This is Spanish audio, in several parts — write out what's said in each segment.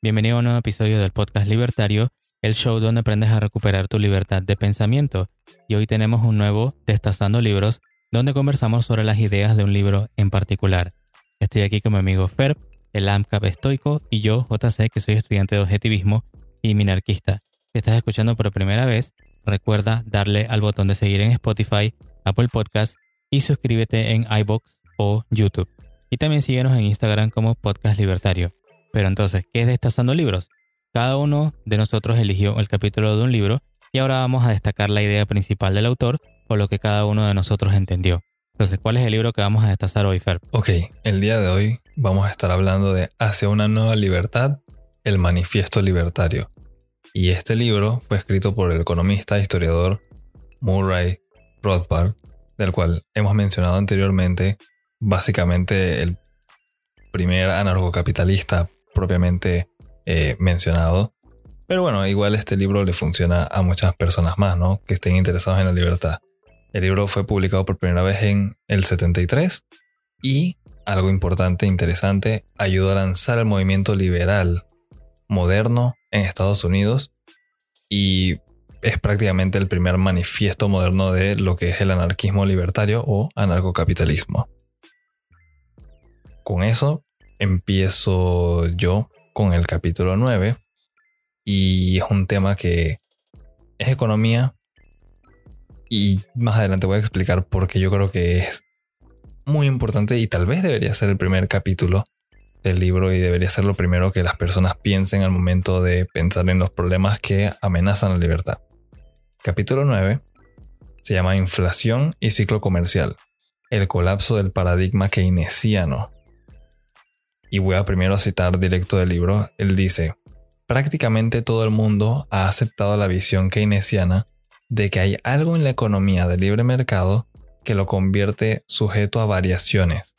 Bienvenido a un nuevo episodio del podcast Libertario, el show donde aprendes a recuperar tu libertad de pensamiento. Y hoy tenemos un nuevo Destazando Libros, donde conversamos sobre las ideas de un libro en particular. Estoy aquí con mi amigo Fer, el AMCAP estoico, y yo, JC, que soy estudiante de objetivismo y minarquista. Si estás escuchando por primera vez, recuerda darle al botón de seguir en Spotify, Apple Podcast y suscríbete en iBox o YouTube. Y también síguenos en Instagram como Podcast Libertario. Pero entonces, ¿qué es Destazando Libros? Cada uno de nosotros eligió el capítulo de un libro y ahora vamos a destacar la idea principal del autor o lo que cada uno de nosotros entendió. Entonces, ¿cuál es el libro que vamos a destazar hoy, Fer? Ok, el día de hoy vamos a estar hablando de Hacia una nueva libertad, el manifiesto libertario. Y este libro fue escrito por el economista e historiador Murray Rothbard, del cual hemos mencionado anteriormente, básicamente el primer anarcocapitalista propiamente eh, mencionado. Pero bueno, igual este libro le funciona a muchas personas más, ¿no? Que estén interesados en la libertad. El libro fue publicado por primera vez en el 73 y, algo importante e interesante, ayudó a lanzar el movimiento liberal moderno en Estados Unidos y es prácticamente el primer manifiesto moderno de lo que es el anarquismo libertario o anarcocapitalismo. Con eso empiezo yo con el capítulo 9 y es un tema que es economía y más adelante voy a explicar por qué yo creo que es muy importante y tal vez debería ser el primer capítulo del libro y debería ser lo primero que las personas piensen al momento de pensar en los problemas que amenazan la libertad. Capítulo 9 se llama Inflación y ciclo comercial, el colapso del paradigma keynesiano y voy a primero citar directo del libro, él dice, prácticamente todo el mundo ha aceptado la visión keynesiana de que hay algo en la economía del libre mercado que lo convierte sujeto a variaciones,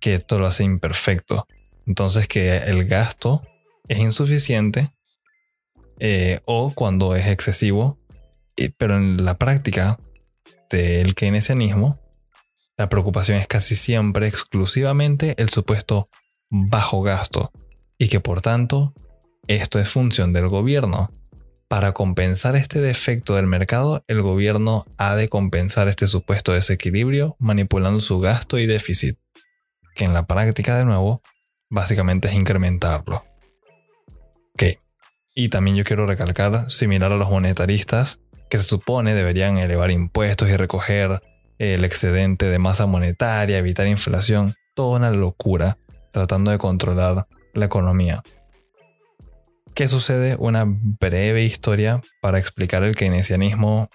que esto lo hace imperfecto. Entonces que el gasto es insuficiente eh, o cuando es excesivo, pero en la práctica del keynesianismo, la preocupación es casi siempre exclusivamente el supuesto bajo gasto y que por tanto esto es función del gobierno. Para compensar este defecto del mercado, el gobierno ha de compensar este supuesto desequilibrio manipulando su gasto y déficit, que en la práctica de nuevo básicamente es incrementarlo. Ok, y también yo quiero recalcar, similar a los monetaristas, que se supone deberían elevar impuestos y recoger el excedente de masa monetaria, evitar inflación, toda una locura tratando de controlar la economía. ¿Qué sucede? Una breve historia para explicar el keynesianismo.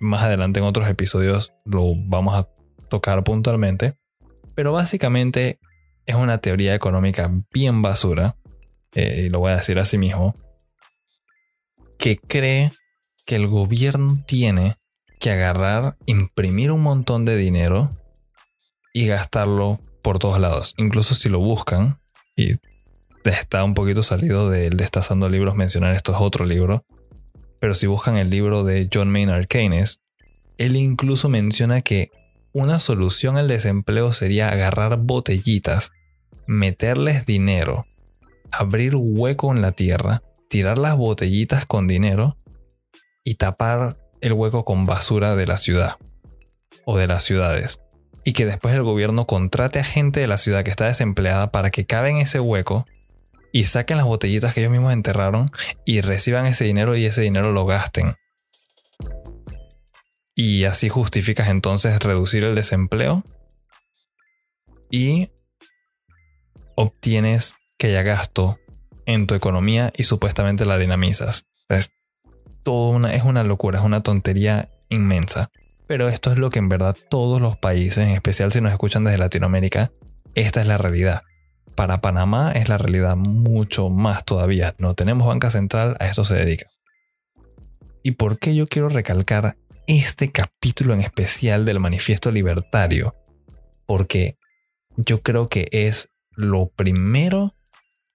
Más adelante en otros episodios lo vamos a tocar puntualmente. Pero básicamente es una teoría económica bien basura, eh, y lo voy a decir así mismo, que cree que el gobierno tiene que agarrar, imprimir un montón de dinero y gastarlo por todos lados. Incluso si lo buscan, y está un poquito salido del Destazando Libros mencionar esto es otro libro, pero si buscan el libro de John Maynard Keynes, él incluso menciona que una solución al desempleo sería agarrar botellitas, meterles dinero, abrir hueco en la tierra, tirar las botellitas con dinero y tapar el hueco con basura de la ciudad o de las ciudades y que después el gobierno contrate a gente de la ciudad que está desempleada para que caben en ese hueco y saquen las botellitas que ellos mismos enterraron y reciban ese dinero y ese dinero lo gasten. Y así justificas entonces reducir el desempleo y obtienes que haya gasto en tu economía y supuestamente la dinamizas. Es, todo una, es una locura, es una tontería inmensa. Pero esto es lo que en verdad todos los países, en especial si nos escuchan desde Latinoamérica, esta es la realidad. Para Panamá es la realidad mucho más todavía. No tenemos banca central, a esto se dedica. ¿Y por qué yo quiero recalcar este capítulo en especial del manifiesto libertario? Porque yo creo que es lo primero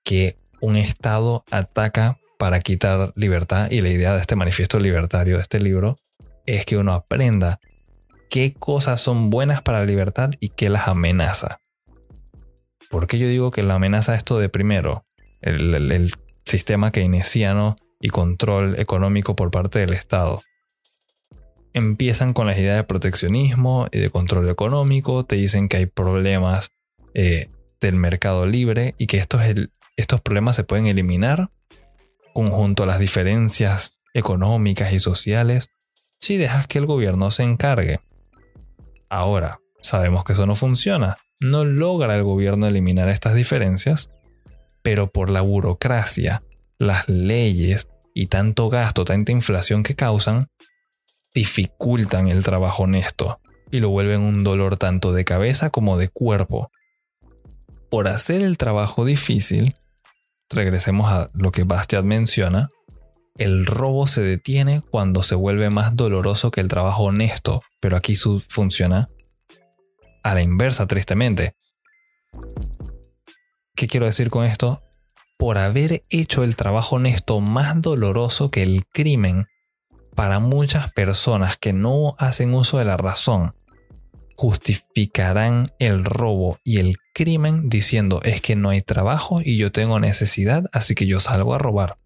que un Estado ataca para quitar libertad y la idea de este manifiesto libertario, de este libro, es que uno aprenda qué cosas son buenas para la libertad y qué las amenaza. ¿Por qué yo digo que la amenaza esto de primero? El, sistema keynesiano y control económico por parte del Estado. Empiezan con las ideas de proteccionismo y de control económico, te dicen que hay problemas eh, del mercado libre y que estos, estos problemas se pueden eliminar conjunto a las diferencias económicas y sociales si dejas que el gobierno se encargue. Ahora, sabemos que eso no funciona. No logra el gobierno eliminar estas diferencias, pero por la burocracia, las leyes y tanto gasto, tanta inflación que causan, dificultan el trabajo honesto y lo vuelven un dolor tanto de cabeza como de cuerpo. Por hacer el trabajo difícil, regresemos a lo que Bastiat menciona, el robo se detiene cuando se vuelve más doloroso que el trabajo honesto, pero aquí funciona a la inversa, tristemente. ¿Qué quiero decir con esto? Por haber hecho el trabajo honesto más doloroso que el crimen, para muchas personas que no hacen uso de la razón, justificarán el robo y el crimen diciendo es que no hay trabajo y yo tengo necesidad, así que yo salgo a robar.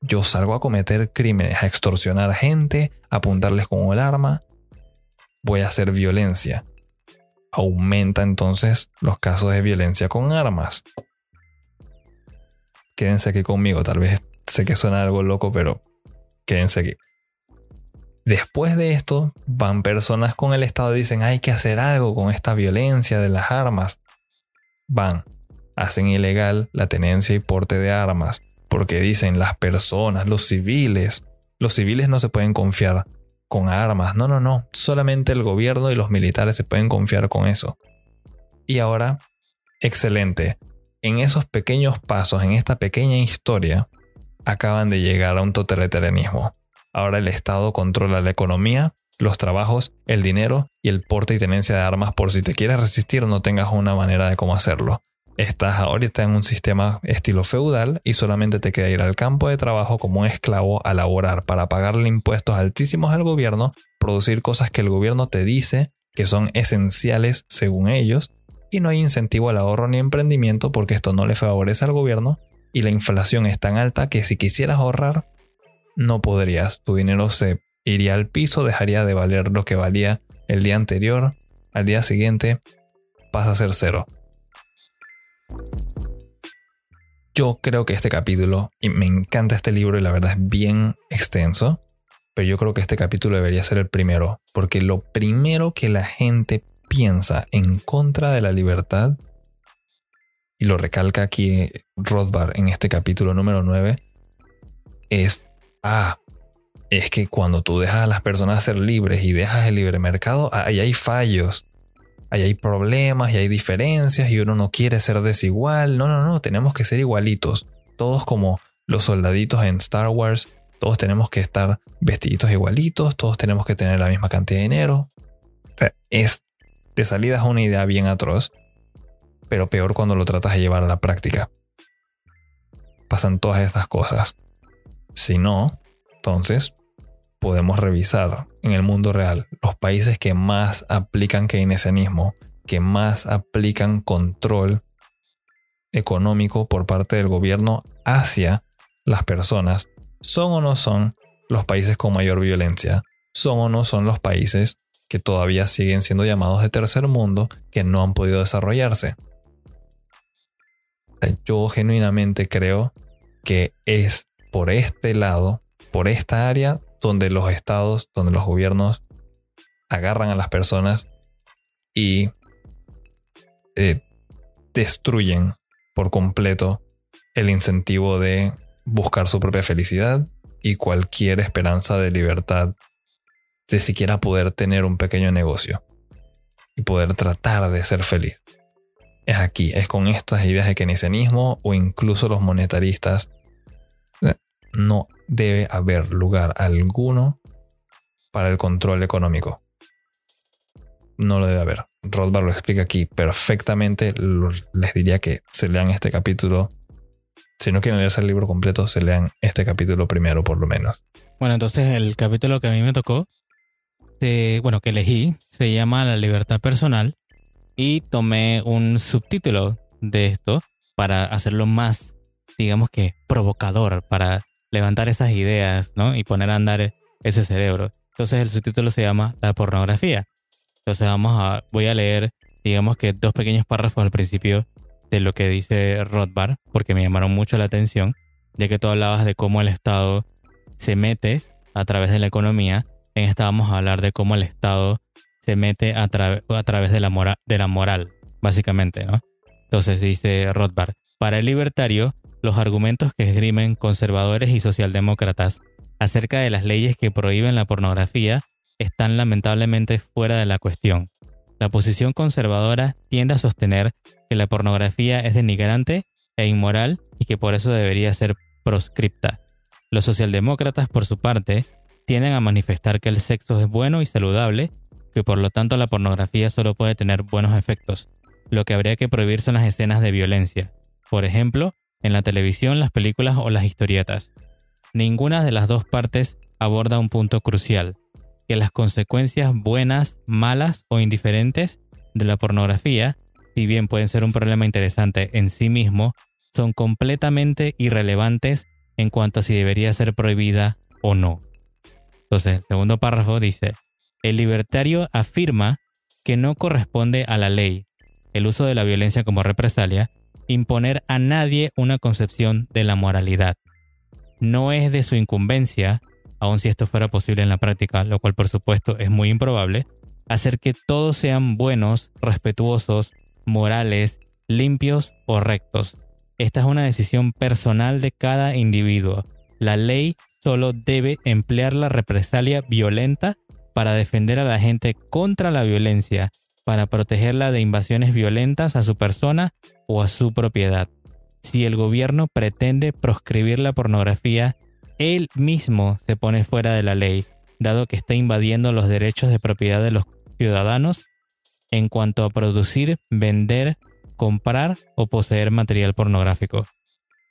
Yo salgo a cometer crímenes, a extorsionar gente, a apuntarles con el arma. Voy a hacer violencia. Aumenta entonces los casos de violencia con armas. Quédense aquí conmigo, tal vez sé que suena algo loco, pero quédense aquí. Después de esto, van personas con el Estado y dicen hay que hacer algo con esta violencia de las armas. Van, hacen ilegal la tenencia y porte de armas, porque dicen las personas, los civiles, los civiles no se pueden confiar con armas. No, no, no, solamente el gobierno y los militares se pueden confiar con eso. Y ahora, excelente, en esos pequeños pasos, en esta pequeña historia, acaban de llegar a un totalitarianismo Ahora el Estado controla la economía, los trabajos, el dinero y el porte y tenencia de armas por si te quieres resistir no tengas una manera de cómo hacerlo. Estás ahorita en un sistema estilo feudal y solamente te queda ir al campo de trabajo como un esclavo a laborar para pagarle impuestos altísimos al gobierno, producir cosas que el gobierno te dice que son esenciales según ellos, y no hay incentivo al ahorro ni emprendimiento porque esto no le favorece al gobierno y la inflación es tan alta que si quisieras ahorrar no podrías. Tu dinero se iría al piso, dejaría de valer lo que valía el día anterior. Al día siguiente pasa a ser cero. Yo creo que este capítulo, y me encanta este libro y la verdad es bien extenso, pero yo creo que este capítulo debería ser el primero, porque lo primero que la gente piensa en contra de la libertad, y lo recalca aquí Rothbard en este capítulo número 9, es ah, es que cuando tú dejas a las personas ser libres y dejas el libre mercado, ahí hay fallos, ahí hay problemas y hay diferencias y uno no quiere ser desigual. No, no, no, tenemos que ser igualitos. Todos como los soldaditos en Star Wars, todos tenemos que estar vestiditos igualitos, todos tenemos que tener la misma cantidad de dinero. es de salida es una idea bien atroz, pero peor cuando lo tratas de llevar a la práctica. Pasan todas estas cosas. Si no, entonces podemos revisar en el mundo real los países que más aplican keynesianismo, que más aplican control económico por parte del gobierno hacia las personas, son o no son los países con mayor violencia, son o no son los países que todavía siguen siendo llamados de tercer mundo que no han podido desarrollarse. Yo genuinamente creo que es por este lado, por esta área donde los estados, donde los gobiernos agarran a las personas y eh, destruyen por completo el incentivo de buscar su propia felicidad y cualquier esperanza de libertad, de siquiera poder tener un pequeño negocio y poder tratar de ser feliz. Es aquí, es con estas ideas de keynesianismo o incluso los monetaristas no debe haber lugar alguno para el control económico. No lo debe haber. Rothbard lo explica aquí perfectamente. Les diría que se lean este capítulo. Si no quieren leerse el libro completo, se lean este capítulo primero, por lo menos. Bueno, entonces el capítulo que a mí me tocó, bueno, que elegí, se llama La libertad personal y tomé un subtítulo de esto para hacerlo más, digamos que, provocador, para levantar esas ideas, ¿no? Y poner a andar ese cerebro. Entonces el subtítulo se llama La pornografía. Entonces vamos a, voy a leer, digamos que dos pequeños párrafos al principio de lo que dice Rothbard, porque me llamaron mucho la atención, ya que tú hablabas de cómo el Estado se mete a través de la economía. En esta vamos a hablar de cómo el Estado se mete a, a través de la, mora de la moral, básicamente, ¿no? Entonces dice Rothbard, para el libertario, los argumentos que esgrimen conservadores y socialdemócratas acerca de las leyes que prohíben la pornografía están lamentablemente fuera de la cuestión. La posición conservadora tiende a sostener que la pornografía es denigrante e inmoral y que por eso debería ser proscripta. Los socialdemócratas, por su parte, tienden a manifestar que el sexo es bueno y saludable, que por lo tanto la pornografía solo puede tener buenos efectos. Lo que habría que prohibir son las escenas de violencia. Por ejemplo, en la televisión, las películas o las historietas. Ninguna de las dos partes aborda un punto crucial, que las consecuencias buenas, malas o indiferentes de la pornografía, si bien pueden ser un problema interesante en sí mismo, son completamente irrelevantes en cuanto a si debería ser prohibida o no. Entonces, el segundo párrafo dice, el libertario afirma que no corresponde a la ley, el uso de la violencia como represalia, imponer a nadie una concepción de la moralidad. No es de su incumbencia, aun si esto fuera posible en la práctica, lo cual por supuesto es muy improbable, hacer que todos sean buenos, respetuosos, morales, limpios o rectos. Esta es una decisión personal de cada individuo. La ley solo debe emplear la represalia violenta para defender a la gente contra la violencia, para protegerla de invasiones violentas a su persona o a su propiedad. Si el gobierno pretende proscribir la pornografía, él mismo se pone fuera de la ley, dado que está invadiendo los derechos de propiedad de los ciudadanos en cuanto a producir, vender, comprar o poseer material pornográfico.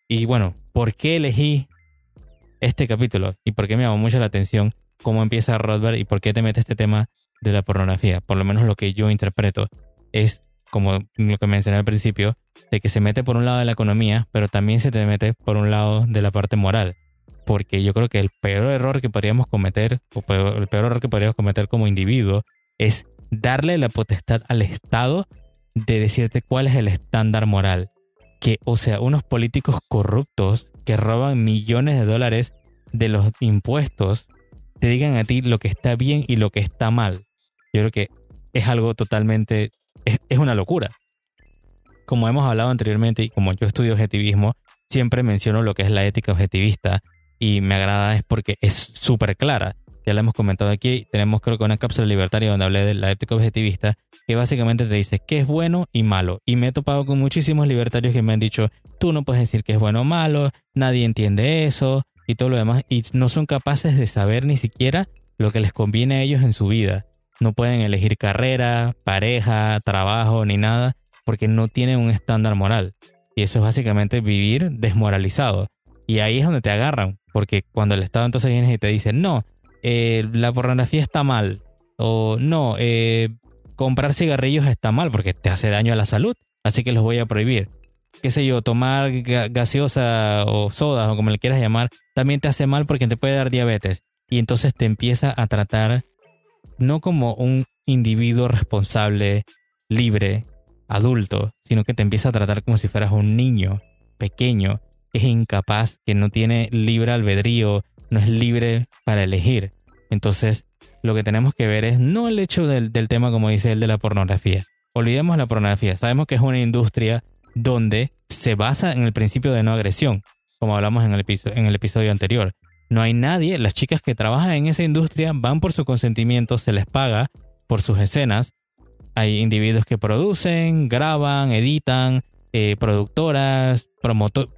Y bueno, ¿por qué elegí este capítulo? ¿Y por qué me llamó mucho la atención cómo empieza Rothbard y por qué te mete este tema de la pornografía? Por lo menos lo que yo interpreto es, como lo que mencioné al principio, de que se mete por un lado de la economía, pero también se te mete por un lado de la parte moral. Porque yo creo que el peor error que podríamos cometer, o el peor error que podríamos cometer como individuo, es darle la potestad al Estado de decirte cuál es el estándar moral. Que, o sea, unos políticos corruptos que roban millones de dólares de los impuestos te digan a ti lo que está bien y lo que está mal. Yo creo que es algo totalmente, es, una locura como hemos hablado anteriormente y como yo estudio objetivismo, siempre menciono lo que es la ética objetivista y me agrada es porque es súper clara. Ya la hemos comentado aquí, tenemos creo que una cápsula libertaria donde hablé de la ética objetivista que básicamente te dice qué es bueno y malo. Y me he topado con muchísimos libertarios que me han dicho, tú no puedes decir qué es bueno o malo, nadie entiende eso y todo lo demás. Y no son capaces de saber ni siquiera lo que les conviene a ellos en su vida. No pueden elegir carrera, pareja, trabajo ni nada porque no tiene un estándar moral. Y eso es básicamente vivir desmoralizado. Y ahí es donde te agarran, porque cuando el Estado entonces viene y te dice, no, eh, la pornografía está mal, o no, eh, comprar cigarrillos está mal porque te hace daño a la salud, así que los voy a prohibir. Qué sé yo, tomar gaseosa o soda o como le quieras llamar, también te hace mal porque te puede dar diabetes. Y entonces te empieza a tratar no como un individuo responsable, libre, adulto, sino que te empieza a tratar como si fueras un niño pequeño, que es incapaz, que no tiene libre albedrío, no es libre para elegir. Entonces, lo que tenemos que ver es no el hecho del, tema, como dice él, de la pornografía. Olvidemos la pornografía. Sabemos que es una industria donde se basa en el principio de no agresión, como hablamos en el, en el episodio anterior. No hay nadie, las chicas que trabajan en esa industria van por su consentimiento, se les paga por sus escenas hay individuos que producen, graban, editan, eh, productoras,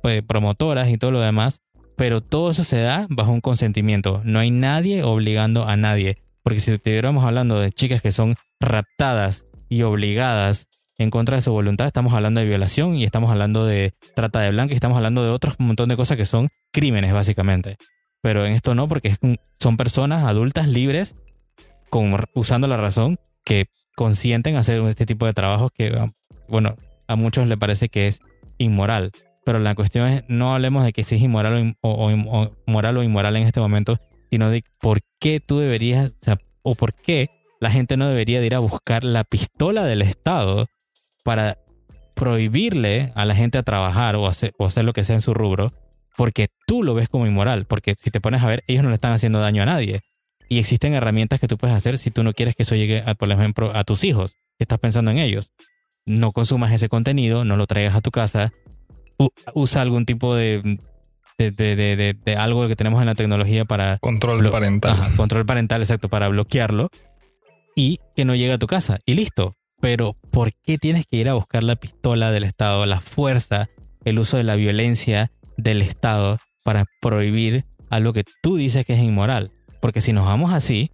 eh, promotoras y todo lo demás. Pero todo eso se da bajo un consentimiento. No hay nadie obligando a nadie. Porque si estuviéramos hablando de chicas que son raptadas y obligadas en contra de su voluntad, estamos hablando de violación y estamos hablando de trata de blanca y estamos hablando de otros montón de cosas que son crímenes básicamente. Pero en esto no, porque son personas adultas libres con, usando la razón que consienten hacer este tipo de trabajos que, bueno, a muchos le parece que es inmoral. Pero la cuestión es, no hablemos de que si es inmoral o, moral o inmoral en este momento, sino de por qué tú deberías, o, o por qué la gente no debería de ir a buscar la pistola del Estado para prohibirle a la gente a trabajar o hacer, o hacer lo que sea en su rubro, porque tú lo ves como inmoral, porque si te pones a ver, ellos no le están haciendo daño a nadie. Y existen herramientas que tú puedes hacer si tú no quieres que eso llegue, a, por ejemplo, a tus hijos, que estás pensando en ellos. No consumas ese contenido, no lo traigas a tu casa, usa algún tipo de, de, de, de, algo que tenemos en la tecnología para... Control parental. control parental, exacto, para bloquearlo y que no llegue a tu casa. Y listo, pero ¿por qué tienes que ir a buscar la pistola del Estado, la fuerza, el uso de la violencia del Estado para prohibir algo que tú dices que es inmoral? Porque si nos vamos así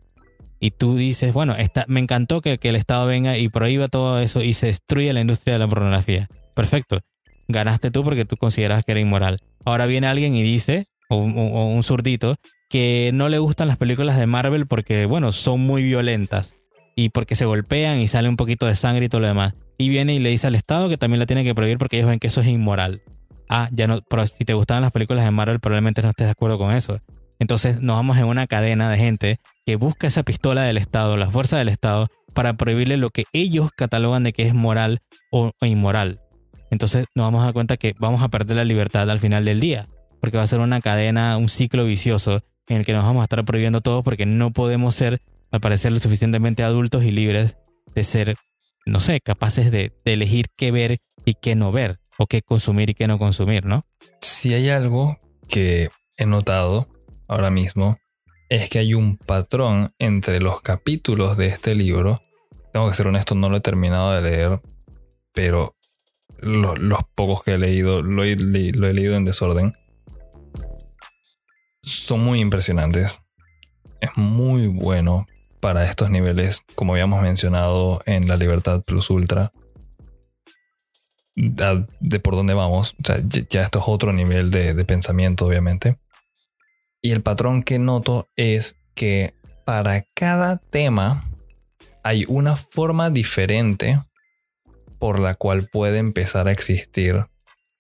y tú dices, bueno, me encantó que, el Estado venga y prohíba todo eso y se destruya la industria de la pornografía. Perfecto. Ganaste tú porque tú consideras que era inmoral. Ahora viene alguien y dice, o, o un zurdito, que no le gustan las películas de Marvel porque, bueno, son muy violentas y porque se golpean y sale un poquito de sangre y todo lo demás. Y viene y le dice al Estado que también la tiene que prohibir porque ellos ven que eso es inmoral. Ah, ya no, pero si te gustaban las películas de Marvel, probablemente no estés de acuerdo con eso. Entonces nos vamos en una cadena de gente que busca esa pistola del Estado, la fuerza del Estado, para prohibirle lo que ellos catalogan de que es moral o, inmoral. Entonces nos vamos a dar cuenta que vamos a perder la libertad al final del día, porque va a ser una cadena, un ciclo vicioso en el que nos vamos a estar prohibiendo todo porque no podemos ser al parecer lo suficientemente adultos y libres de ser, no sé, capaces de, elegir qué ver y qué no ver, o qué consumir y qué no consumir, ¿no? Si hay algo que he notado ahora mismo, es que hay un patrón entre los capítulos de este libro. Tengo que ser honesto, no lo he terminado de leer, pero los pocos que he leído, lo he leído en desorden, son muy impresionantes. Es muy bueno para estos niveles, como habíamos mencionado en la Libertad Plus Ultra, de por dónde vamos. ya esto es otro nivel de, pensamiento, obviamente. Y el patrón que noto es que para cada tema hay una forma diferente por la cual puede empezar a existir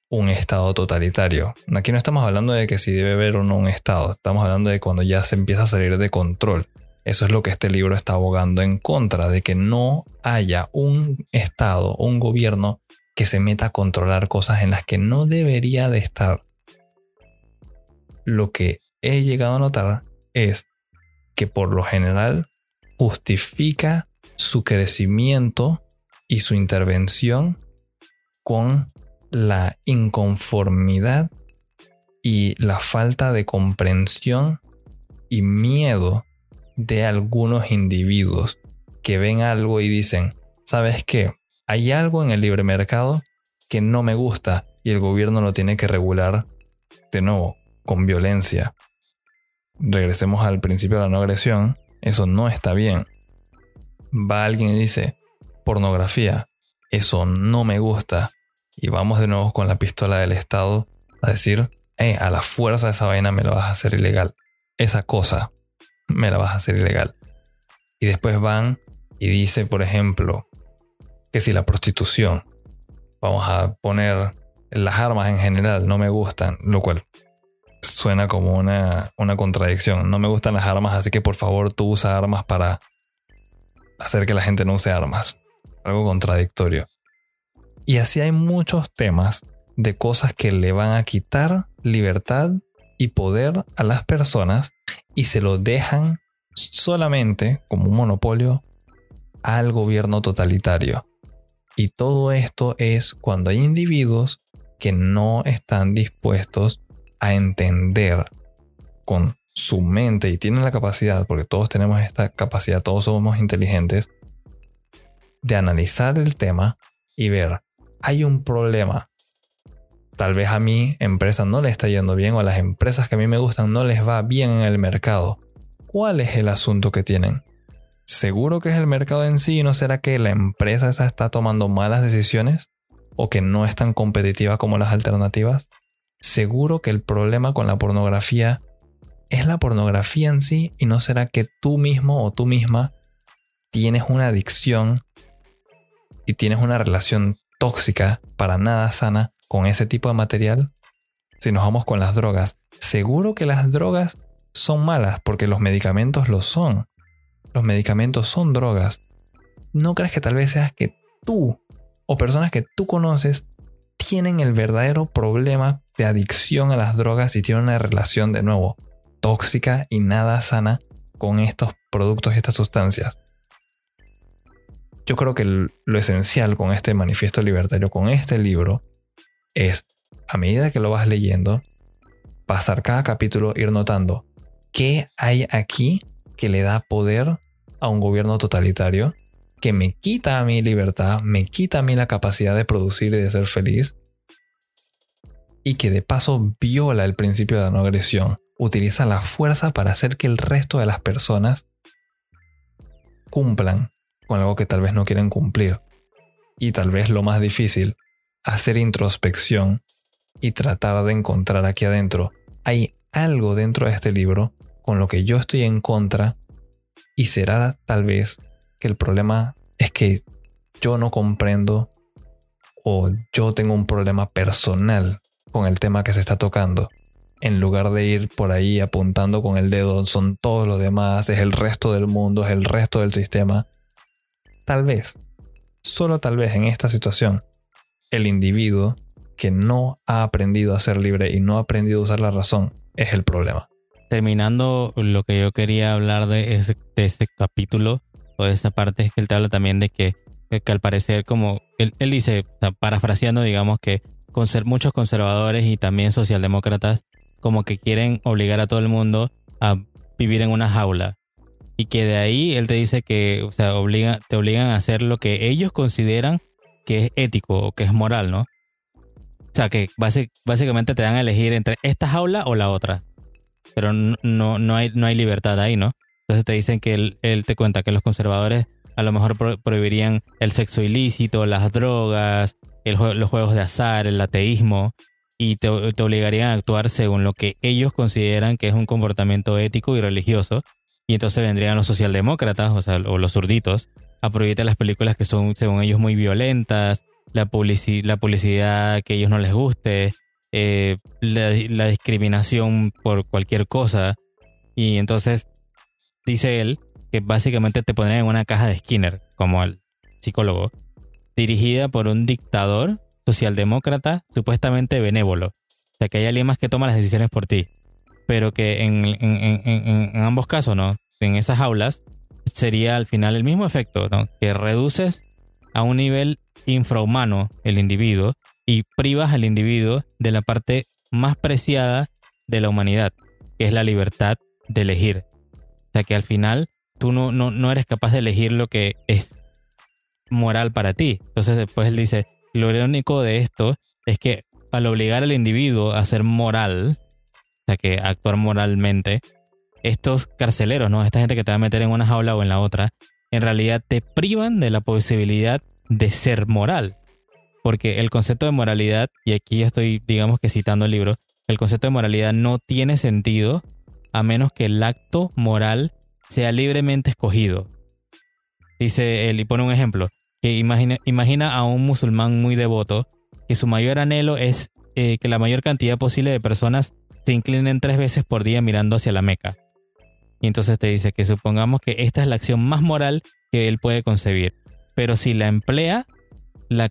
un estado totalitario. Aquí no estamos hablando de que si debe haber o no un estado, estamos hablando de cuando ya se empieza a salir de control. Eso es lo que este libro está abogando en contra, de que no haya un Estado, un gobierno que se meta a controlar cosas en las que no debería de estar. Lo que he llegado a notar es que por lo general justifica su crecimiento y su intervención con la inconformidad y la falta de comprensión y miedo de algunos individuos que ven algo y dicen, ¿sabes qué? Hay algo en el libre mercado que no me gusta y el gobierno lo tiene que regular de nuevo, con violencia. Regresemos al principio de la no agresión, eso no está bien. Va alguien y dice, pornografía, eso no me gusta. Y vamos de nuevo con la pistola del Estado a decir, eh, a la fuerza de esa vaina me lo vas a hacer ilegal. Esa cosa me la vas a hacer ilegal. Y después van y dice, por ejemplo, que si la prostitución, vamos a poner las armas en general, no me gustan, lo cual suena como una, una contradicción. No me gustan las armas, así que por favor tú usa armas para hacer que la gente no use armas. Algo contradictorio. Y así hay muchos temas de cosas que le van a quitar libertad y poder a las personas y se lo dejan solamente como un monopolio al gobierno totalitario. Y todo esto es cuando hay individuos que no están dispuestos a entender con su mente y tienen la capacidad, porque todos tenemos esta capacidad, todos somos inteligentes, de analizar el tema y ver, hay un problema, Tal vez a mi empresa no le está yendo bien o a las empresas que a mí me gustan no les va bien en el mercado. ¿Cuál es el asunto que tienen? ¿Seguro que es el mercado en sí y no será que la empresa esa está tomando malas decisiones? ¿O que no es tan competitiva como las alternativas? ¿Seguro que el problema con la pornografía es la pornografía en sí y no será que tú mismo o tú misma tienes una adicción y tienes una relación tóxica, para nada sana con ese tipo de material. Si nos vamos con las drogas, seguro que las drogas son malas porque los medicamentos lo son. Los medicamentos son drogas. ¿No crees que tal vez seas que tú o personas que tú conoces tienen el verdadero problema de adicción a las drogas y tienen una relación de nuevo tóxica y nada sana con estos productos y estas sustancias? Yo creo que lo esencial con este manifiesto libertario, con este libro, es, a medida que lo vas leyendo, pasar cada capítulo, ir notando qué hay aquí que le da poder a un gobierno totalitario, que me quita a mi libertad, me quita a mí la capacidad de producir y de ser feliz, y que de paso viola el principio de no agresión, utiliza la fuerza para hacer que el resto de las personas cumplan con algo que tal vez no quieren cumplir. Y tal vez lo más difícil, hacer introspección y tratar de encontrar aquí adentro. Hay algo dentro de este libro con lo que yo estoy en contra y será tal vez que el problema es que yo no comprendo o yo tengo un problema personal con el tema que se está tocando. En lugar de ir por ahí apuntando con el dedo, son todos los demás, es el resto del mundo, es el resto del sistema tal vez, solo tal vez en esta situación, el individuo que no ha aprendido a ser libre y no ha aprendido a usar la razón es el problema. Terminando lo que yo quería hablar de, ese, de este capítulo o de esta parte es que él te habla también de que, que al parecer como él, dice, parafraseando digamos que muchos conservadores y también socialdemócratas como que quieren obligar a todo el mundo a vivir en una jaula y que de ahí él te dice que o sea, te obligan a hacer lo que ellos consideran que es ético o que es moral, ¿no? O sea, que básicamente te dan a elegir entre esta jaula o la otra. Pero no, no, hay, no hay libertad ahí, ¿no? Entonces te dicen que él, te cuenta que los conservadores a lo mejor prohibirían el sexo ilícito, las drogas, los juegos de azar, el ateísmo, y te, te, obligarían a actuar según lo que ellos consideran que es un comportamiento ético y religioso, y entonces vendrían los socialdemócratas, o sea, o los zurditos, a prohibirte las películas que son, según ellos, muy violentas, la, la publicidad que a ellos no les guste, eh, la, discriminación por cualquier cosa. Y entonces dice él que básicamente te pondrían en una caja de Skinner, como el psicólogo, dirigida por un dictador socialdemócrata supuestamente benévolo. O sea, que hay alguien más que toma las decisiones por ti pero que en, ambos casos, ¿no? En esas aulas sería al final el mismo efecto, ¿no? Que reduces a un nivel infrahumano el individuo y privas al individuo de la parte más preciada de la humanidad, que es la libertad de elegir. O sea que al final tú no, no, no eres capaz de elegir lo que es moral para ti. Entonces después él dice, lo irónico de esto es que al obligar al individuo a ser moral, sea, que actuar moralmente, estos carceleros, ¿no? Esta gente que te va a meter en una jaula o en la otra, en realidad te privan de la posibilidad de ser moral. Porque el concepto de moralidad, y aquí estoy, digamos que citando el libro, el concepto de moralidad no tiene sentido a menos que el acto moral sea libremente escogido. Dice él, y pone un ejemplo, que imagina, imagina a un musulmán muy devoto que su mayor anhelo es eh, que la mayor cantidad posible de personas se inclinen tres veces por día mirando hacia la Meca. Y entonces te dice que supongamos que esta es la acción más moral que él puede concebir. Pero si la emplea, la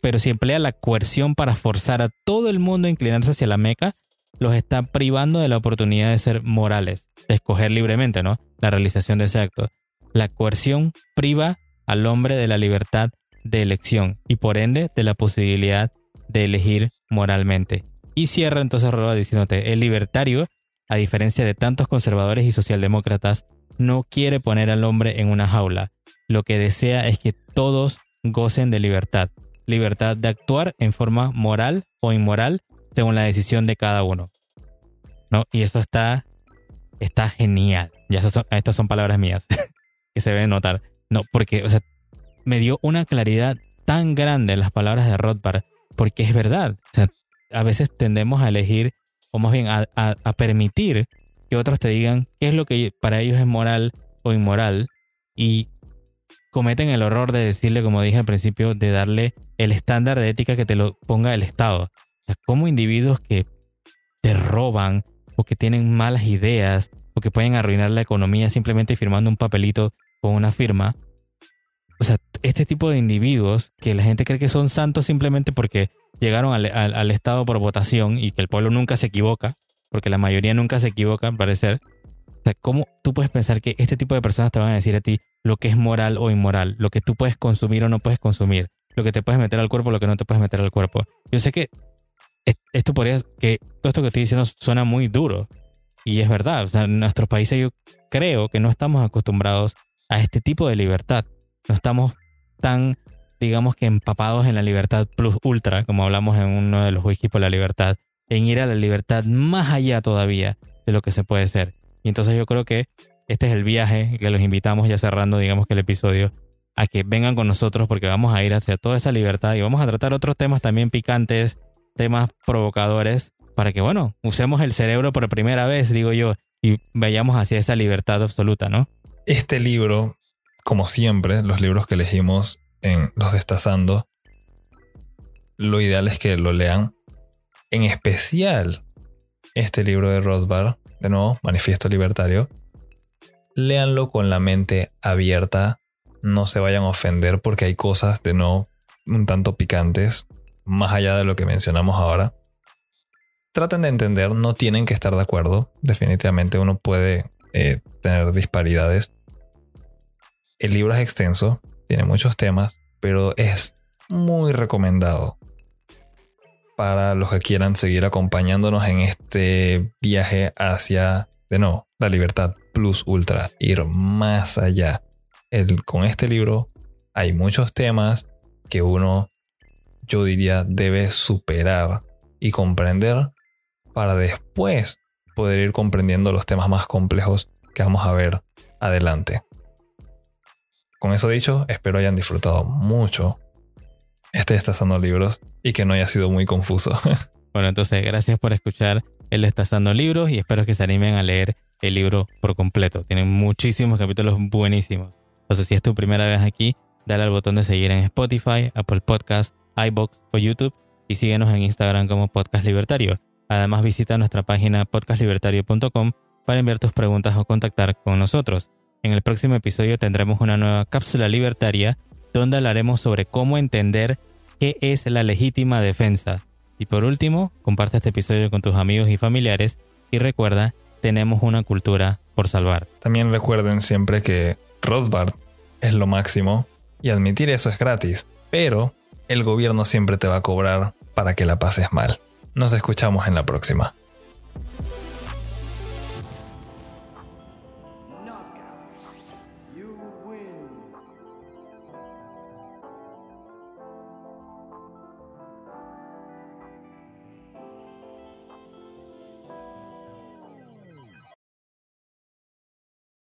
pero si emplea la coerción para forzar a todo el mundo a inclinarse hacia la Meca, los está privando de la oportunidad de ser morales, de escoger libremente, ¿no? La realización de ese acto. La coerción priva al hombre de la libertad de elección y por ende de la posibilidad de elegir moralmente. Y cierra entonces Roa diciéndote, el libertario, a diferencia de tantos conservadores y socialdemócratas, no quiere poner al hombre en una jaula. Lo que desea es que todos gocen de libertad. Libertad de actuar en forma moral o inmoral según la decisión de cada uno. ¿No? Y eso está, está genial. Ya estas son palabras mías que se deben notar. No, porque, o sea, me dio una claridad tan grande las palabras de Rothbard, porque es verdad. O sea, a veces tendemos a elegir, o más bien a, permitir que otros te digan qué es lo que para ellos es moral o inmoral. Y cometen el horror de decirle, como dije al principio, de darle el estándar de ética que te lo ponga el Estado. O sea, como individuos que te roban o que tienen malas ideas o que pueden arruinar la economía simplemente firmando un papelito con una firma. O sea, este tipo de individuos que la gente cree que son santos simplemente porque llegaron al, al Estado por votación y que el pueblo nunca se equivoca, porque la mayoría nunca se equivoca, al parecer. O sea, ¿cómo tú puedes pensar que este tipo de personas te van a decir a ti, lo que es moral o inmoral, lo que tú puedes consumir o no puedes consumir, lo que te puedes meter al cuerpo o lo que no te puedes meter al cuerpo. Yo sé que esto podría, que todo esto que estoy diciendo suena muy duro. Y es verdad, o sea, en nuestros países yo creo que no estamos acostumbrados a este tipo de libertad. No estamos tan, digamos que empapados en la libertad plus ultra, como hablamos en uno de los wikis por la libertad, en ir a la libertad más allá todavía de lo que se puede ser. Y entonces yo creo que este es el viaje que los invitamos ya cerrando, digamos que el episodio, a que vengan con nosotros porque vamos a ir hacia toda esa libertad y vamos a tratar otros temas también picantes, temas provocadores, para que, bueno, usemos el cerebro por primera vez, digo yo, y vayamos hacia esa libertad absoluta, ¿no? Este libro, como siempre, los libros que elegimos en Los Destazando, lo ideal es que lo lean. En especial, este libro de Rothbard, de nuevo, Manifiesto Libertario, léanlo con la mente abierta, no se vayan a ofender porque hay cosas de no un tanto picantes, más allá de lo que mencionamos ahora. Traten de entender, no tienen que estar de acuerdo, definitivamente uno puede eh, tener disparidades. El libro es extenso, tiene muchos temas, pero es muy recomendado para los que quieran seguir acompañándonos en este viaje hacia, de nuevo, la libertad plus ultra, ir más allá. El, con este libro hay muchos temas que uno, yo diría, debe superar y comprender para después poder ir comprendiendo los temas más complejos que vamos a ver adelante. Con eso dicho, espero hayan disfrutado mucho este Destazando Libros y que no haya sido muy confuso. bueno, entonces gracias por escuchar el Destazando Libros y espero que se animen a leer el libro por completo. Tienen muchísimos capítulos buenísimos. Entonces, si es tu primera vez aquí, dale al botón de seguir en Spotify, Apple Podcasts, iBox o YouTube y síguenos en Instagram como Podcast Libertario. Además, visita nuestra página podcastlibertario.com para enviar tus preguntas o contactar con nosotros. En el próximo episodio tendremos una nueva cápsula libertaria donde hablaremos sobre cómo entender qué es la legítima defensa. Y por último, comparte este episodio con tus amigos y familiares y recuerda tenemos una cultura por salvar. También recuerden siempre que Rothbard es lo máximo y admitir eso es gratis, pero el gobierno siempre te va a cobrar para que la pases mal. Nos escuchamos en la próxima.